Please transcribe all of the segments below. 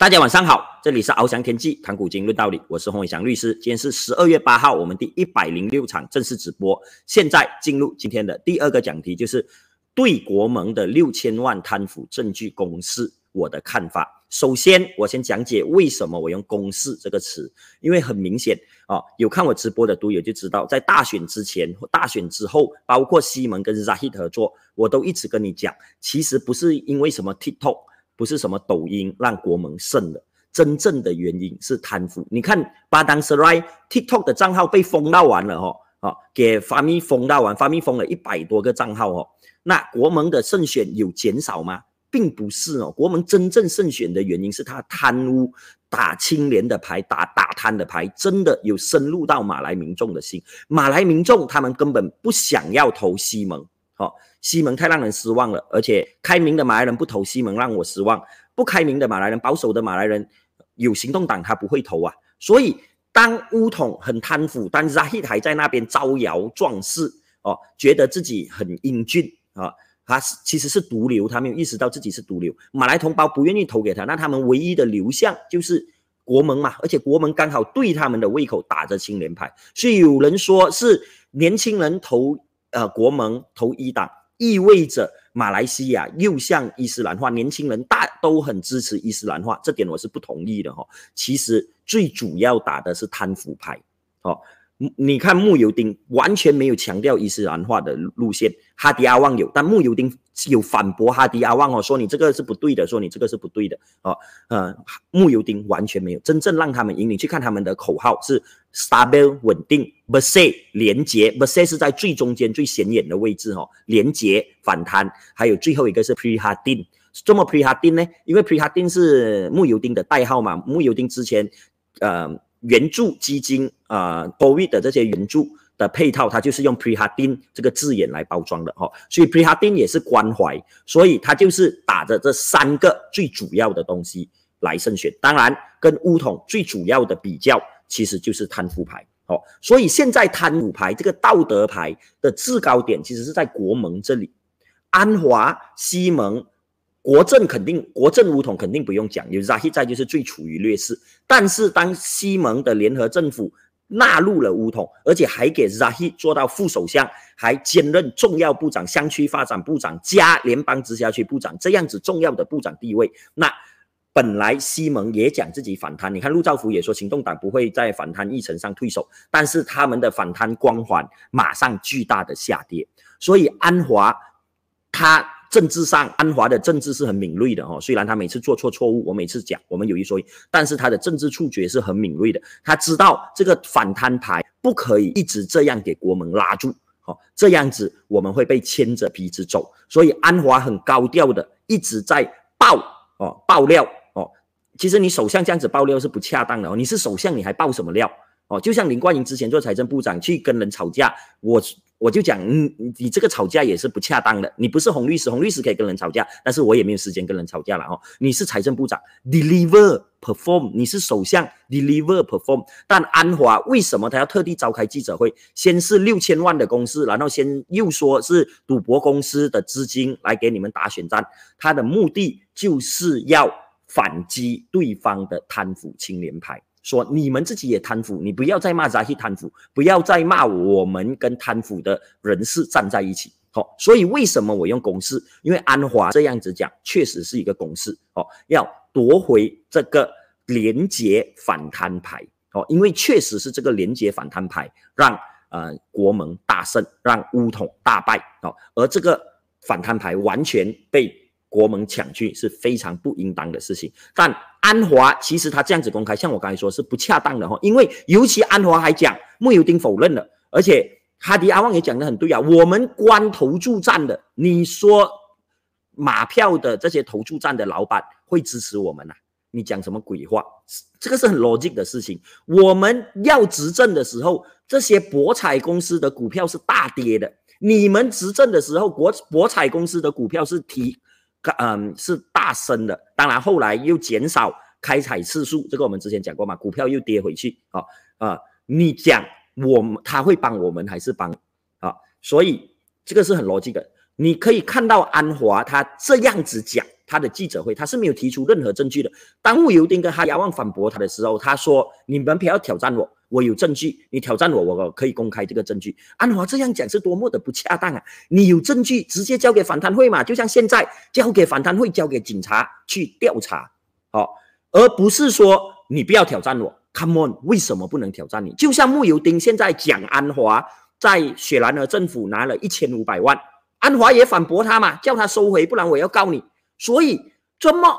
大家晚上好，这里是翱翔天际谈古今论道理，我是洪伟翔律师。今天是十二月八号，我们第一百零六场正式直播。现在进入今天的第二个讲题，就是对国盟的六千万贪腐证据公示我的看法。首先，我先讲解为什么我用“公示”这个词，因为很明显啊，有看我直播的读友就知道，在大选之前、大选之后，包括西蒙跟 Zahid 合作，我都一直跟你讲，其实不是因为什么 TikTok。不是什么抖音让国盟胜的，真正的原因是贪腐。你看巴当斯莱 TikTok 的账号被封到完了哈，啊，给发咪封到完，发咪封了一百多个账号哦。那国盟的胜选有减少吗？并不是哦，国盟真正胜选的原因是他贪污打清廉的牌，打打贪的牌，真的有深入到马来民众的心。马来民众他们根本不想要投西盟。哦，西蒙太让人失望了，而且开明的马来人不投西蒙，让我失望。不开明的马来人，保守的马来人，有行动党他不会投啊。所以当乌统很贪腐，当 Zahid 还在那边招摇撞势，哦，觉得自己很英俊啊，他是其实是毒瘤，他没有意识到自己是毒瘤。马来同胞不愿意投给他，那他们唯一的流向就是国盟嘛，而且国盟刚好对他们的胃口打着青连牌，所以有人说是年轻人投。呃，国盟投一党，意味着马来西亚又向伊斯兰化，年轻人大都很支持伊斯兰化，这点我是不同意的哈。其实最主要打的是贪腐牌，哦。你看穆尤丁完全没有强调伊斯兰化的路线，哈迪阿旺有，但穆尤丁有反驳哈迪阿旺哦，说你这个是不对的，说你这个是不对的哦，呃，穆尤丁完全没有真正让他们赢，你去看他们的口号是 stable 稳定 b e s e 连接 b e s e 是在最中间最显眼的位置哦，连接反弹，还有最后一个是 pre hardin，这么 pre hardin 呢？因为 pre hardin 是穆尤丁的代号嘛，穆尤丁之前呃。援助基金啊，Covid 的这些援助的配套，它就是用 Prehardin 这个字眼来包装的哈，所以 Prehardin 也是关怀，所以它就是打着这三个最主要的东西来胜选。当然，跟乌统最主要的比较，其实就是贪腐牌哦。所以现在贪腐牌这个道德牌的制高点，其实是在国盟这里，安华、西盟。国政肯定，国政乌统肯定不用讲，有 Zahid 在就是最处于劣势。但是当西蒙的联合政府纳入了乌统，而且还给 Zahid 做到副首相，还兼任重要部长、乡区发展部长加联邦直辖区部长这样子重要的部长地位，那本来西蒙也讲自己反贪，你看陆兆福也说行动党不会在反贪议程上退守，但是他们的反贪光环马上巨大的下跌，所以安华他。政治上，安华的政治是很敏锐的哦。虽然他每次做错错误，我每次讲，我们有一说一，但是他的政治触觉是很敏锐的。他知道这个反贪牌不可以一直这样给国门拉住，哦，这样子我们会被牵着鼻子走。所以安华很高调的一直在爆哦爆料哦。其实你首相这样子爆料是不恰当的哦。你是首相，你还爆什么料哦？就像林冠英之前做财政部长去跟人吵架，我。我就讲，嗯，你这个吵架也是不恰当的。你不是洪律师，洪律师可以跟人吵架，但是我也没有时间跟人吵架了哦。你是财政部长，deliver perform，你是首相，deliver perform。但安华为什么他要特地召开记者会？先是六千万的公司，然后先又说是赌博公司的资金来给你们打选战，他的目的就是要反击对方的贪腐青年牌。说你们自己也贪腐，你不要再骂扎希贪腐，不要再骂我们跟贪腐的人士站在一起。好，所以为什么我用公式？因为安华这样子讲，确实是一个公式。哦，要夺回这个廉洁反贪牌。哦，因为确实是这个廉洁反贪牌让呃国盟大胜，让乌统大败。哦，而这个反贪牌完全被。国门抢去是非常不应当的事情，但安华其实他这样子公开，像我刚才说是不恰当的哈，因为尤其安华还讲穆尤丁否认了，而且哈迪阿旺也讲得很对啊，我们关投注站的，你说马票的这些投注站的老板会支持我们呐？你讲什么鬼话？这个是很逻辑的事情。我们要执政的时候，这些博彩公司的股票是大跌的，你们执政的时候，国博彩公司的股票是提。嗯，是大升的，当然后来又减少开采次数，这个我们之前讲过嘛，股票又跌回去，啊啊，你讲我们他会帮我们还是帮啊？所以这个是很逻辑的，你可以看到安华他这样子讲。他的记者会，他是没有提出任何证据的。当穆尤丁跟哈亚旺反驳他的时候，他说：“你们不要挑战我，我有证据。你挑战我，我可以公开这个证据。”安华这样讲是多么的不恰当啊！你有证据，直接交给反贪会嘛？就像现在交给反贪会，交给警察去调查，好，而不是说你不要挑战我。Come on，为什么不能挑战你？就像穆尤丁现在讲安华在雪兰莪政府拿了一千五百万。安华也反驳他嘛，叫他收回，不然我要告你。所以这么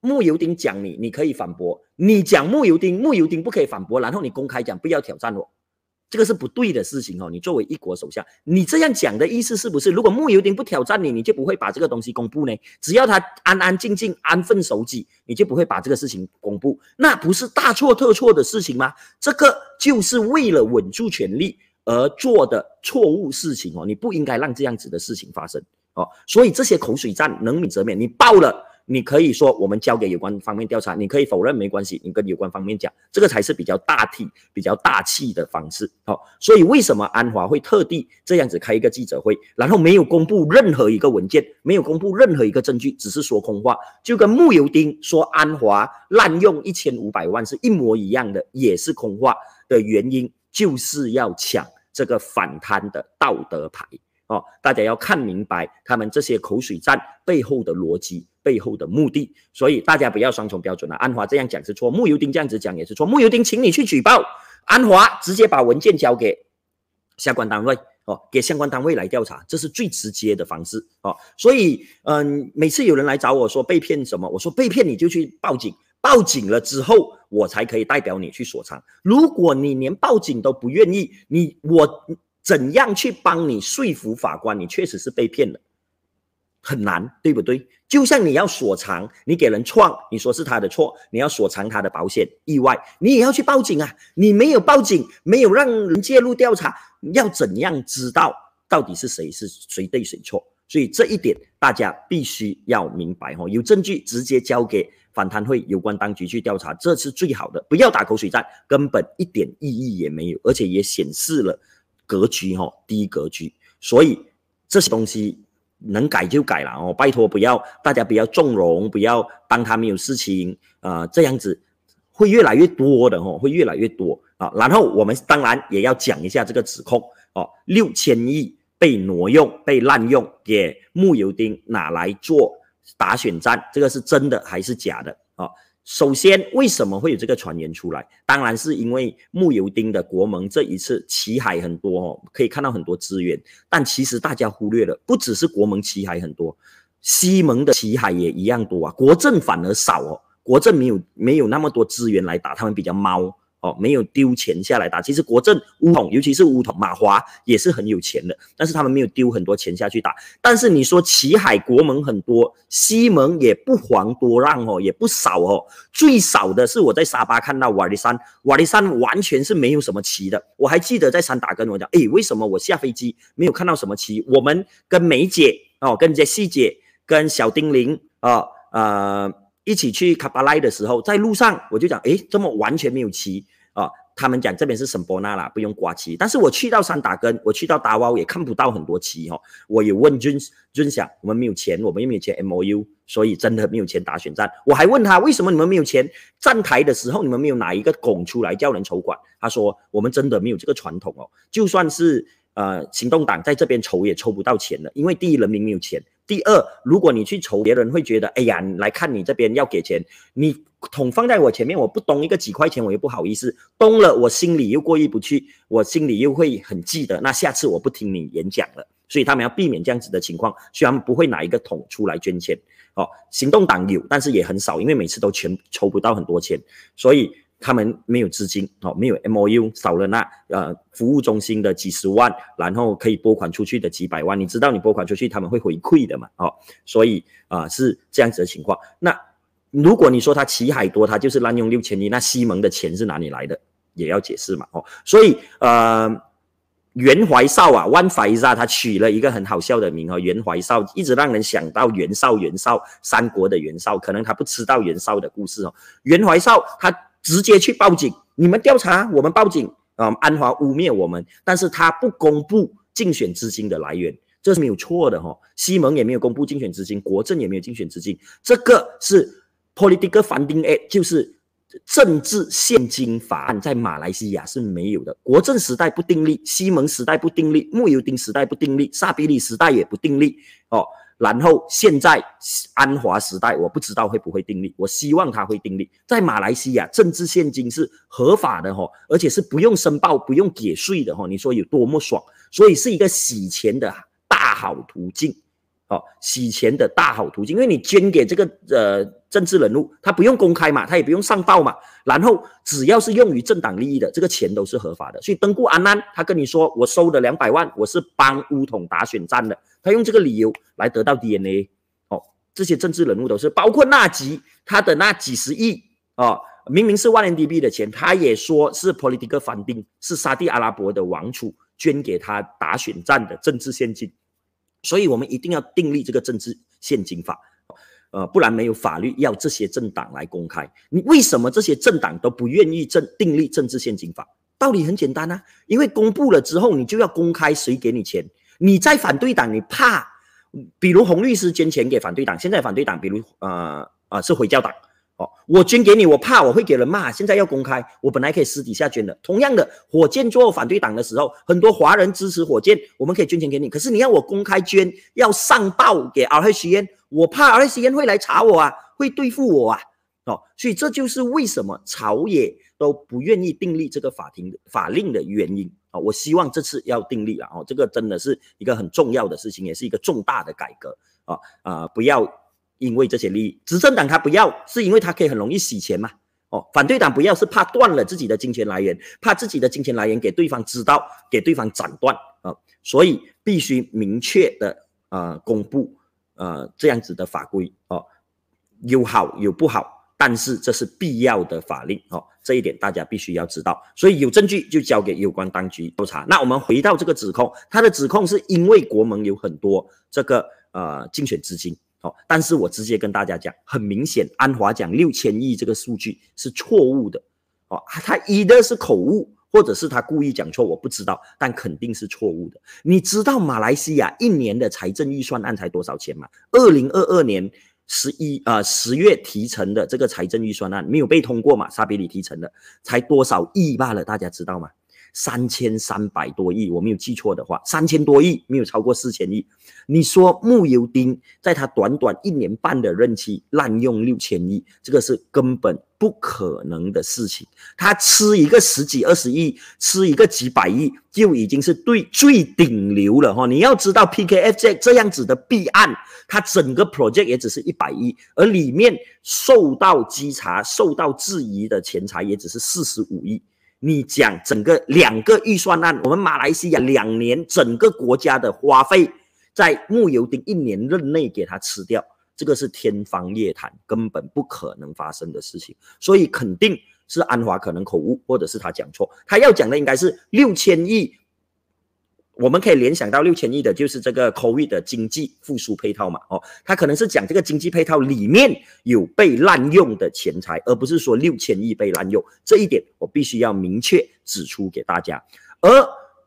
穆尤丁讲你，你可以反驳；你讲穆尤丁，穆尤丁不可以反驳。然后你公开讲不要挑战我，这个是不对的事情哦。你作为一国首相，你这样讲的意思是不是？如果穆尤丁不挑战你，你就不会把这个东西公布呢？只要他安安静静、安分守己，你就不会把这个事情公布？那不是大错特错的事情吗？这个就是为了稳住权力。而做的错误事情哦，你不应该让这样子的事情发生哦。所以这些口水战能免则免，你爆了，你可以说我们交给有关方面调查，你可以否认没关系，你跟有关方面讲，这个才是比较大体、比较大气的方式哦。所以为什么安华会特地这样子开一个记者会，然后没有公布任何一个文件，没有公布任何一个证据，只是说空话，就跟木油丁说安华滥用一千五百万是一模一样的，也是空话的原因，就是要抢。这个反贪的道德牌哦，大家要看明白他们这些口水战背后的逻辑、背后的目的，所以大家不要双重标准了。安华这样讲是错，穆尤丁这样子讲也是错。穆尤丁，请你去举报安华，直接把文件交给相关单位哦，给相关单位来调查，这是最直接的方式哦。所以，嗯，每次有人来找我说被骗什么，我说被骗你就去报警。报警了之后，我才可以代表你去锁仓。如果你连报警都不愿意，你我怎样去帮你说服法官？你确实是被骗了，很难，对不对？就像你要锁藏，你给人创，你说是他的错，你要锁藏他的保险意外，你也要去报警啊。你没有报警，没有让人介入调查，要怎样知道到底是谁是谁对谁错？所以这一点大家必须要明白哦。有证据直接交给。反贪会有关当局去调查，这是最好的。不要打口水战，根本一点意义也没有，而且也显示了格局哈低格局。所以这些东西能改就改了哦，拜托不要大家不要纵容，不要当他没有事情啊，这样子会越来越多的哦，会越来越多啊。然后我们当然也要讲一下这个指控哦，六千亿被挪用、被滥用，给木油丁拿来做。打选战，这个是真的还是假的啊？首先，为什么会有这个传言出来？当然是因为穆尤丁的国盟这一次旗海很多哦，可以看到很多资源。但其实大家忽略了，不只是国盟旗海很多，西盟的旗海也一样多啊。国政反而少哦，国政没有没有那么多资源来打，他们比较猫。哦，没有丢钱下来打。其实国政乌统，尤其是乌统马华也是很有钱的，但是他们没有丢很多钱下去打。但是你说旗海国盟很多，西盟也不遑多让哦，也不少哦。最少的是我在沙巴看到瓦利山，瓦利山完全是没有什么旗的。我还记得在山打跟我讲，哎，为什么我下飞机没有看到什么旗？我们跟梅姐哦，跟杰西姐，跟小丁玲啊，呃。一起去卡巴莱的时候，在路上我就讲，诶，这么完全没有旗啊？他们讲这边是圣波纳啦，不用挂旗。但是我去到山打根，我去到达瓦也看不到很多旗哦。我有问军军想，我们没有钱，我们又没有钱 M O U，所以真的没有钱打选战。我还问他，为什么你们没有钱？站台的时候你们没有拿一个拱出来叫人筹款？他说，我们真的没有这个传统哦。就算是呃行动党在这边筹也筹不到钱了，因为第一人民没有钱。第二，如果你去筹，别人会觉得，哎呀，来看你这边要给钱，你桶放在我前面，我不东一个几块钱，我又不好意思东了，我心里又过意不去，我心里又会很记得，那下次我不听你演讲了，所以他们要避免这样子的情况，虽然不会拿一个桶出来捐钱，哦，行动党有，但是也很少，因为每次都全筹不到很多钱，所以。他们没有资金哦，没有 M O U，少了那呃服务中心的几十万，然后可以拨款出去的几百万，你知道你拨款出去他们会回馈的嘛？哦，所以啊是这样子的情况。那如果你说他旗海多，他就是滥用六千亿，那西蒙的钱是哪里来的？也要解释嘛？哦，所以呃袁怀少啊，万怀沙他取了一个很好笑的名哦，袁怀少一直让人想到袁绍，袁绍三国的袁绍，可能他不知道袁绍的故事哦，袁怀少他。直接去报警，你们调查，我们报警啊！安华污蔑我们，但是他不公布竞选资金的来源，这是没有错的哈。西蒙也没有公布竞选资金，国政也没有竞选资金，这个是 political funding act，就是政治现金法案，在马来西亚是没有的。国政时代不订立，西蒙时代不订立，穆尤丁时代不订立，萨比里时代也不订立哦。然后现在安华时代，我不知道会不会订立，我希望他会订立。在马来西亚，政治现金是合法的哈，而且是不用申报、不用给税的哈。你说有多么爽？所以是一个洗钱的大好途径。哦，洗钱的大好途径，因为你捐给这个呃政治人物，他不用公开嘛，他也不用上报嘛，然后只要是用于政党利益的，这个钱都是合法的。所以登顾安安他跟你说，我收的两百万，我是帮乌统打选战的，他用这个理由来得到 DNA。哦，这些政治人物都是，包括纳吉他的那几十亿哦，明明是万人 DB 的钱，他也说是 political funding，是沙地阿拉伯的王储捐给他打选战的政治现金。所以，我们一定要订立这个政治现金法，呃，不然没有法律要这些政党来公开。你为什么这些政党都不愿意政订立政治现金法？道理很简单啊，因为公布了之后，你就要公开谁给你钱。你在反对党，你怕，比如洪律师捐钱给反对党，现在反对党，比如呃呃是回教党。哦，我捐给你，我怕我会给人骂。现在要公开，我本来可以私底下捐的。同样的，火箭做反对党的时候，很多华人支持火箭，我们可以捐钱给你。可是你要我公开捐，要上报给 R H N，我怕 R H N 会来查我啊，会对付我啊。哦，所以这就是为什么朝野都不愿意订立这个法庭法令的原因啊。我希望这次要订立了哦，这个真的是一个很重要的事情，也是一个重大的改革啊啊，不要。因为这些利益，执政党他不要，是因为他可以很容易洗钱嘛？哦，反对党不要，是怕断了自己的金钱来源，怕自己的金钱来源给对方知道，给对方斩断啊，所以必须明确的呃公布呃这样子的法规哦，有好有不好，但是这是必要的法令哦，这一点大家必须要知道。所以有证据就交给有关当局调查。那我们回到这个指控，他的指控是因为国盟有很多这个呃竞选资金。哦，但是我直接跟大家讲，很明显，安华讲六千亿这个数据是错误的，哦，他一的是口误，或者是他故意讲错，我不知道，但肯定是错误的。你知道马来西亚一年的财政预算案才多少钱吗？二零二二年十一啊十月提成的这个财政预算案没有被通过嘛？沙比里提成的才多少亿罢了，大家知道吗？三千三百多亿，我没有记错的话，三千多亿没有超过四千亿。你说穆尤丁在他短短一年半的任期滥用六千亿，这个是根本不可能的事情。他吃一个十几二十亿，吃一个几百亿，就已经是对最顶流了哈。你要知道，PKF 这这样子的弊案，它整个 project 也只是一百亿，而里面受到稽查、受到质疑的钱财也只是四十五亿。你讲整个两个预算案，我们马来西亚两年整个国家的花费，在木油丁一年任内给他吃掉，这个是天方夜谭，根本不可能发生的事情。所以肯定是安华可能口误，或者是他讲错，他要讲的应该是六千亿。我们可以联想到六千亿的就是这个 COVID 的经济复苏配套嘛？哦，他可能是讲这个经济配套里面有被滥用的钱财，而不是说六千亿被滥用。这一点我必须要明确指出给大家。而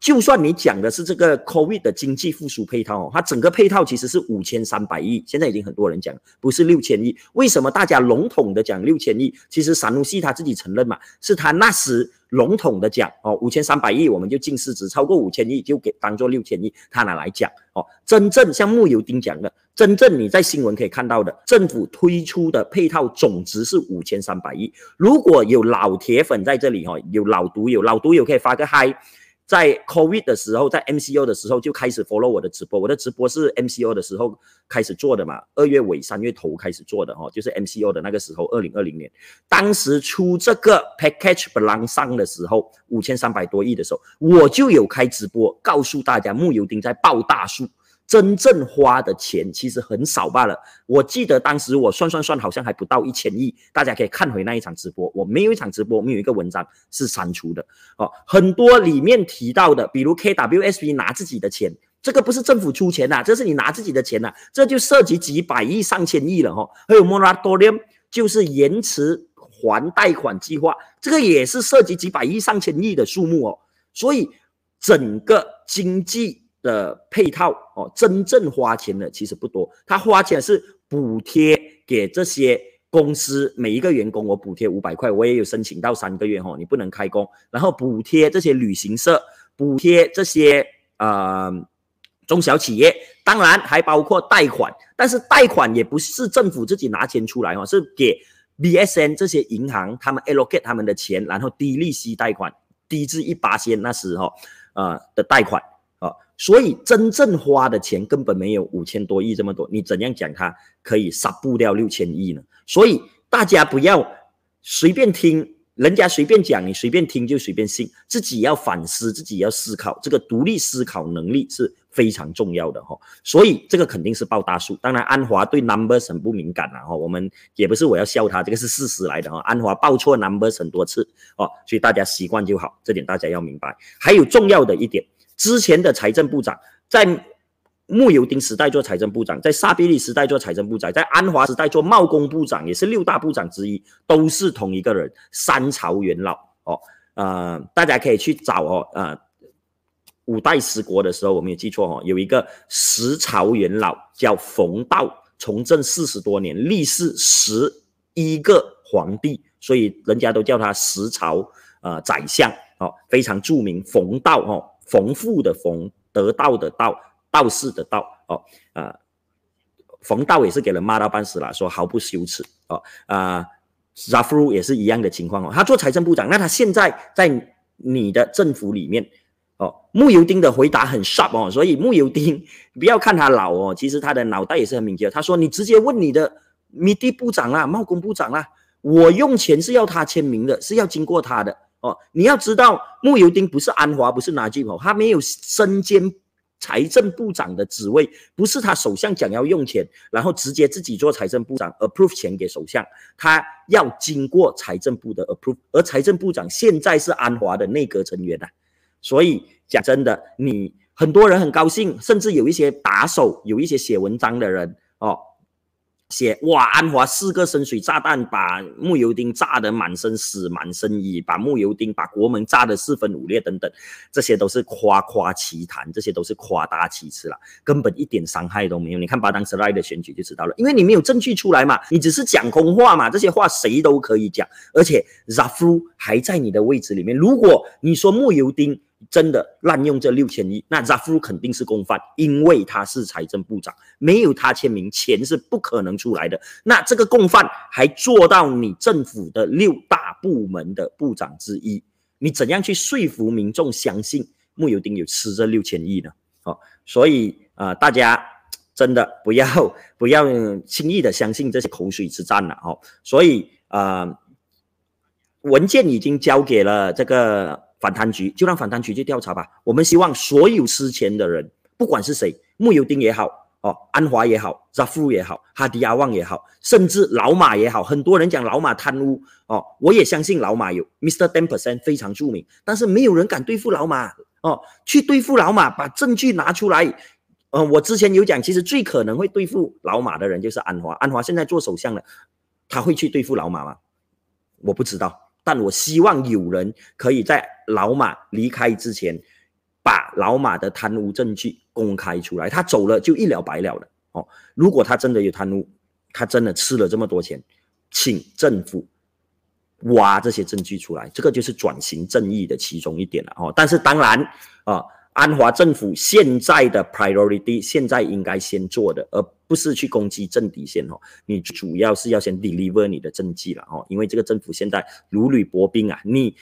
就算你讲的是这个 COVID 的经济复苏配套，它整个配套其实是五千三百亿，现在已经很多人讲不是六千亿。为什么大家笼统的讲六千亿？其实散努西他自己承认嘛，是他那时笼统的讲哦，五千三百亿我们就净市值超过五千亿就给当做六千亿，他拿来讲哦。真正像木油丁讲的，真正你在新闻可以看到的，政府推出的配套总值是五千三百亿。如果有老铁粉在这里哈，有老毒友，老毒友可以发个嗨。在 COVID 的时候，在 MCO 的时候就开始 follow 我的直播。我的直播是 MCO 的时候开始做的嘛，二月尾三月头开始做的哦，就是 MCO 的那个时候，二零二零年，当时出这个 package plan 上的时候，五千三百多亿的时候，我就有开直播告诉大家，木油丁在爆大树。真正花的钱其实很少罢了。我记得当时我算算算，好像还不到一千亿。大家可以看回那一场直播，我没有一场直播，没有一个文章是删除的。哦，很多里面提到的，比如 KWSP 拿自己的钱，这个不是政府出钱呐，这是你拿自己的钱呐，这就涉及几百亿、上千亿了哈。还有 Moratorium，就是延迟还贷款计划，这个也是涉及几百亿、上千亿的数目哦。所以整个经济。的配套哦，真正花钱的其实不多，他花钱是补贴给这些公司每一个员工，我补贴五百块，我也有申请到三个月哦，你不能开工，然后补贴这些旅行社，补贴这些呃中小企业，当然还包括贷款，但是贷款也不是政府自己拿钱出来哦，是给 BSN 这些银行他们 allocate 他们的钱，然后低利息贷款，低至一八千那时候呃的贷款。所以真正花的钱根本没有五千多亿这么多，你怎样讲它可以杀不掉六千亿呢？所以大家不要随便听人家随便讲，你随便听就随便信，自己要反思，自己要思考，这个独立思考能力是非常重要的哈。所以这个肯定是报大数。当然安华对 numbers 很不敏感了哈，我们也不是我要笑他，这个是事实来的哈。安华报错 numbers 很多次哦，所以大家习惯就好，这点大家要明白。还有重要的一点。之前的财政部长在穆尤丁时代做财政部长，在沙比里时代做财政部长，在安华时代做贸工部长，也是六大部长之一，都是同一个人，三朝元老哦。呃，大家可以去找哦。呃，五代十国的时候，我没有记错哦，有一个十朝元老叫冯道，从政四十多年，历世十一个皇帝，所以人家都叫他十朝呃宰相哦，非常著名。冯道哦。冯富的冯，得道的道，道士的道，哦，啊，冯道也是给人骂到半死了，说毫不羞耻，哦，啊扎夫 f 也是一样的情况哦，他做财政部长，那他现在在你的政府里面，哦，木尤丁的回答很 sharp 哦，所以木尤丁不要看他老哦，其实他的脑袋也是很敏捷，他说你直接问你的米地部长啦，贸工部长啦，我用钱是要他签名的，是要经过他的。哦，你要知道，穆尤丁不是安华，不是拿吉普，他没有身兼财政部长的职位，不是他首相讲要用钱，然后直接自己做财政部长，approve 钱给首相，他要经过财政部的 approve，而财政部长现在是安华的内阁成员呐，所以讲真的，你很多人很高兴，甚至有一些打手，有一些写文章的人，哦。写哇，安华四个深水炸弹把木油丁炸得满身屎、满身衣，把木油丁把国门炸得四分五裂等等，这些都是夸夸其谈，这些都是夸大其词了，根本一点伤害都没有。你看巴当斯赖的选举就知道了，因为你没有证据出来嘛，你只是讲空话嘛，这些话谁都可以讲，而且 Zafu 还在你的位置里面，如果你说木油丁。真的滥用这六千亿，那扎夫肯定是共犯，因为他是财政部长，没有他签名，钱是不可能出来的。那这个共犯还做到你政府的六大部门的部长之一，你怎样去说服民众相信穆尤丁有吃这六千亿呢？哦，所以啊，大家真的不要 不要轻易的相信这些口水之战了哦。所以啊，文件已经交给了这个。反贪局就让反贪局去调查吧。我们希望所有失钱的人，不管是谁，穆尤丁也好，哦，安华也好，扎夫也好，哈迪亚旺也好，甚至老马也好，很多人讲老马贪污，哦，我也相信老马有，Mr. Ten Percent 非常著名，但是没有人敢对付老马，哦，去对付老马，把证据拿出来。呃，我之前有讲，其实最可能会对付老马的人就是安华，安华现在做首相了，他会去对付老马吗？我不知道。但我希望有人可以在老马离开之前，把老马的贪污证据公开出来。他走了就一了百了了哦。如果他真的有贪污，他真的吃了这么多钱，请政府挖这些证据出来。这个就是转型正义的其中一点了哦。但是当然啊。安华政府现在的 priority，现在应该先做的，而不是去攻击政敌先哦。你主要是要先 deliver 你的政绩了哦，因为这个政府现在如履薄冰啊，你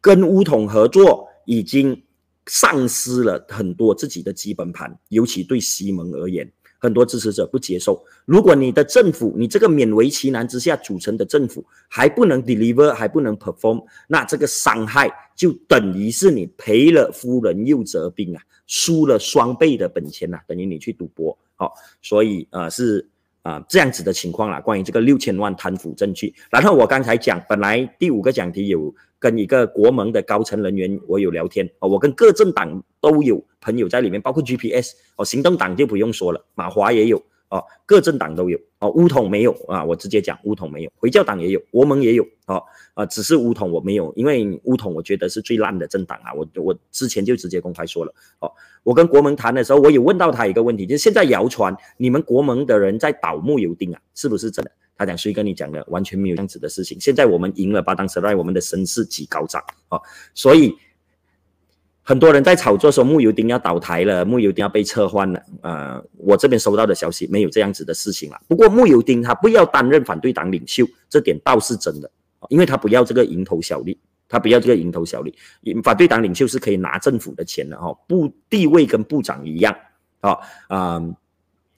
跟乌统合作已经丧失了很多自己的基本盘，尤其对西蒙而言。很多支持者不接受。如果你的政府，你这个勉为其难之下组成的政府还不能 deliver，还不能 perform，那这个伤害就等于是你赔了夫人又折兵啊，输了双倍的本钱呐，等于你去赌博。好，所以呃是啊这样子的情况啦。关于这个六千万贪腐证据，然后我刚才讲，本来第五个讲题有。跟一个国盟的高层人员，我有聊天哦，我跟各政党都有朋友在里面，包括 GPS 哦，行动党就不用说了，马华也有哦，各政党都有哦，乌统没有啊，我直接讲乌统没有，回教党也有，国盟也有，哦，啊，只是乌统我没有，因为乌统我觉得是最烂的政党啊，我我之前就直接公开说了，哦，我跟国盟谈的时候，我有问到他一个问题，就是现在谣传你们国盟的人在倒木油丁啊，是不是真的？他讲谁跟你讲的？完全没有这样子的事情。现在我们赢了巴当斯赖，我们的声势极高涨，哦，所以。很多人在炒作说木油丁要倒台了，木油丁要被撤换了。呃，我这边收到的消息没有这样子的事情了。不过木油丁他不要担任反对党领袖，这点倒是真的，因为他不要这个蝇头小利，他不要这个蝇头小利。反对党领袖是可以拿政府的钱的哈，部地位跟部长一样，啊啊。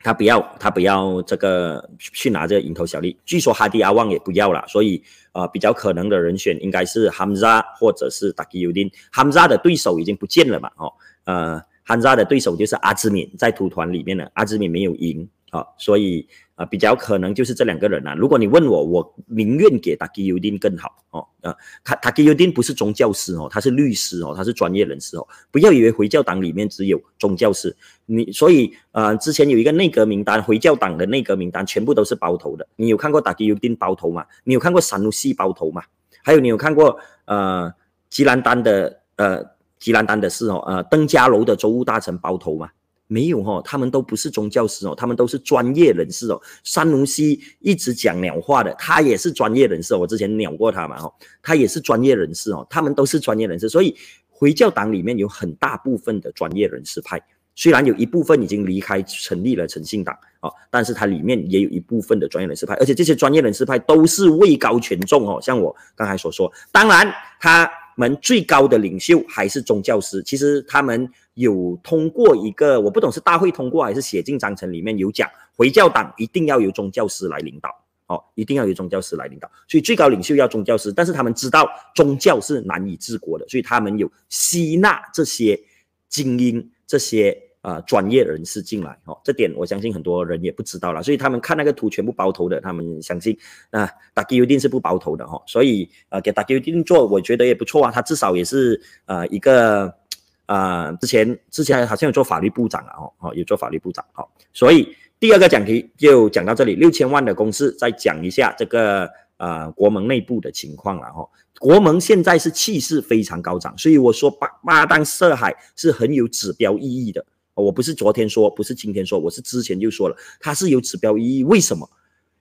他不要，他不要这个去拿这个蝇头小利。据说哈迪阿旺也不要了，所以呃，比较可能的人选应该是哈姆扎或者是达吉尤丁。哈姆扎的对手已经不见了嘛？哦，呃，哈姆扎的对手就是阿兹敏，在图团里面呢，阿兹敏没有赢。啊，所以啊，比较可能就是这两个人啊。如果你问我，我宁愿给达基尤丁更好哦。啊，他达基尤丁不是宗教师哦，他是律师哦，他是专业人士哦。不要以为回教党里面只有宗教师，你所以呃，之前有一个内阁名单，回教党的内阁名单全部都是包头的。你有看过达基尤丁包头吗？你有看过三努西包头吗？还有你有看过呃吉兰丹的呃吉兰丹的事哦，呃登嘉楼的州务大臣包头吗？没有哈，他们都不是宗教师哦，他们都是专业人士哦。山奴西一直讲鸟话的，他也是专业人士哦。我之前鸟过他嘛，哈，他也是专业人士哦。他们都是专业人士，所以回教党里面有很大部分的专业人士派，虽然有一部分已经离开成立了诚信党哦，但是它里面也有一部分的专业人士派，而且这些专业人士派都是位高权重哦。像我刚才所说，当然他们最高的领袖还是宗教师，其实他们。有通过一个，我不懂是大会通过还是写进章程里面有讲，回教党一定要由宗教师来领导，哦，一定要由宗教师来领导，所以最高领袖要宗教师，但是他们知道宗教是难以治国的，所以他们有吸纳这些精英、这些啊专业人士进来，哦，这点我相信很多人也不知道了，所以他们看那个图全部包头的，他们相信啊，达基一定是不包头的，哈，所以呃给达基一定做，我觉得也不错啊，他至少也是呃一个。啊，之前之前好像有做法律部长啊，哦哦，有做法律部长，好，所以第二个讲题就讲到这里，六千万的公司，再讲一下这个呃国盟内部的情况了哈。国盟现在是气势非常高涨，所以我说巴巴当涉海是很有指标意义的。我不是昨天说，不是今天说，我是之前就说了，它是有指标意义。为什么？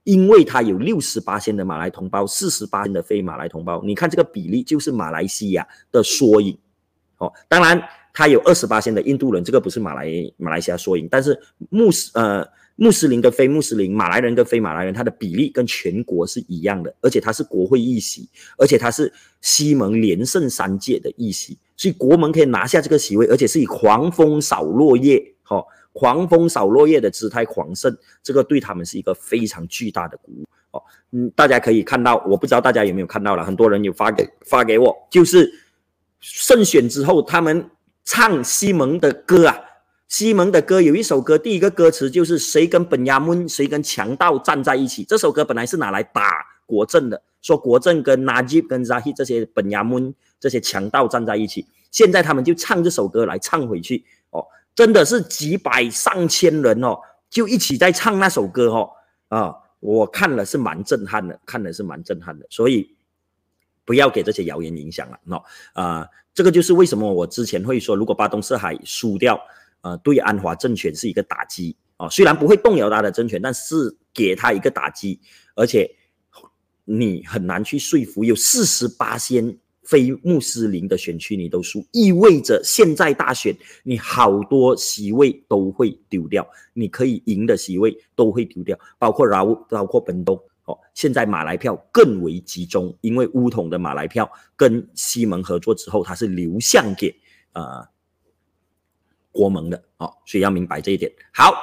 因为它有六十八线的马来同胞，四十八线的非马来同胞，你看这个比例就是马来西亚的缩影。哦，当然，它有二十八线的印度人，这个不是马来马来西亚缩影，但是穆斯呃穆斯林跟非穆斯林，马来人跟非马来人，他的比例跟全国是一样的，而且他是国会议席，而且他是西蒙连胜三届的议席，所以国盟可以拿下这个席位，而且是以狂风扫落叶，哈，狂风扫落叶的姿态狂胜，这个对他们是一个非常巨大的鼓舞，哦，嗯，大家可以看到，我不知道大家有没有看到了，很多人有发给发给我，就是。胜选之后，他们唱西蒙的歌啊，西蒙的歌有一首歌，第一个歌词就是谁跟本亚 mun，谁跟强盗站在一起。这首歌本来是拿来打国政的，说国政跟纳吉跟扎希这些本亚 mun 这些强盗站在一起。现在他们就唱这首歌来唱回去哦，真的是几百上千人哦，就一起在唱那首歌哦啊，我看了是蛮震撼的，看了是蛮震撼的，所以。不要给这些谣言影响了，喏，啊，这个就是为什么我之前会说，如果巴东四海输掉，呃，对安华政权是一个打击啊，虽然不会动摇他的政权，但是给他一个打击，而且你很难去说服有四十八仙非穆斯林的选区你都输，意味着现在大选你好多席位都会丢掉，你可以赢的席位都会丢掉，包括饶，包括本东。哦，现在马来票更为集中，因为乌统的马来票跟西蒙合作之后，它是流向给呃国盟的啊，所以要明白这一点。好。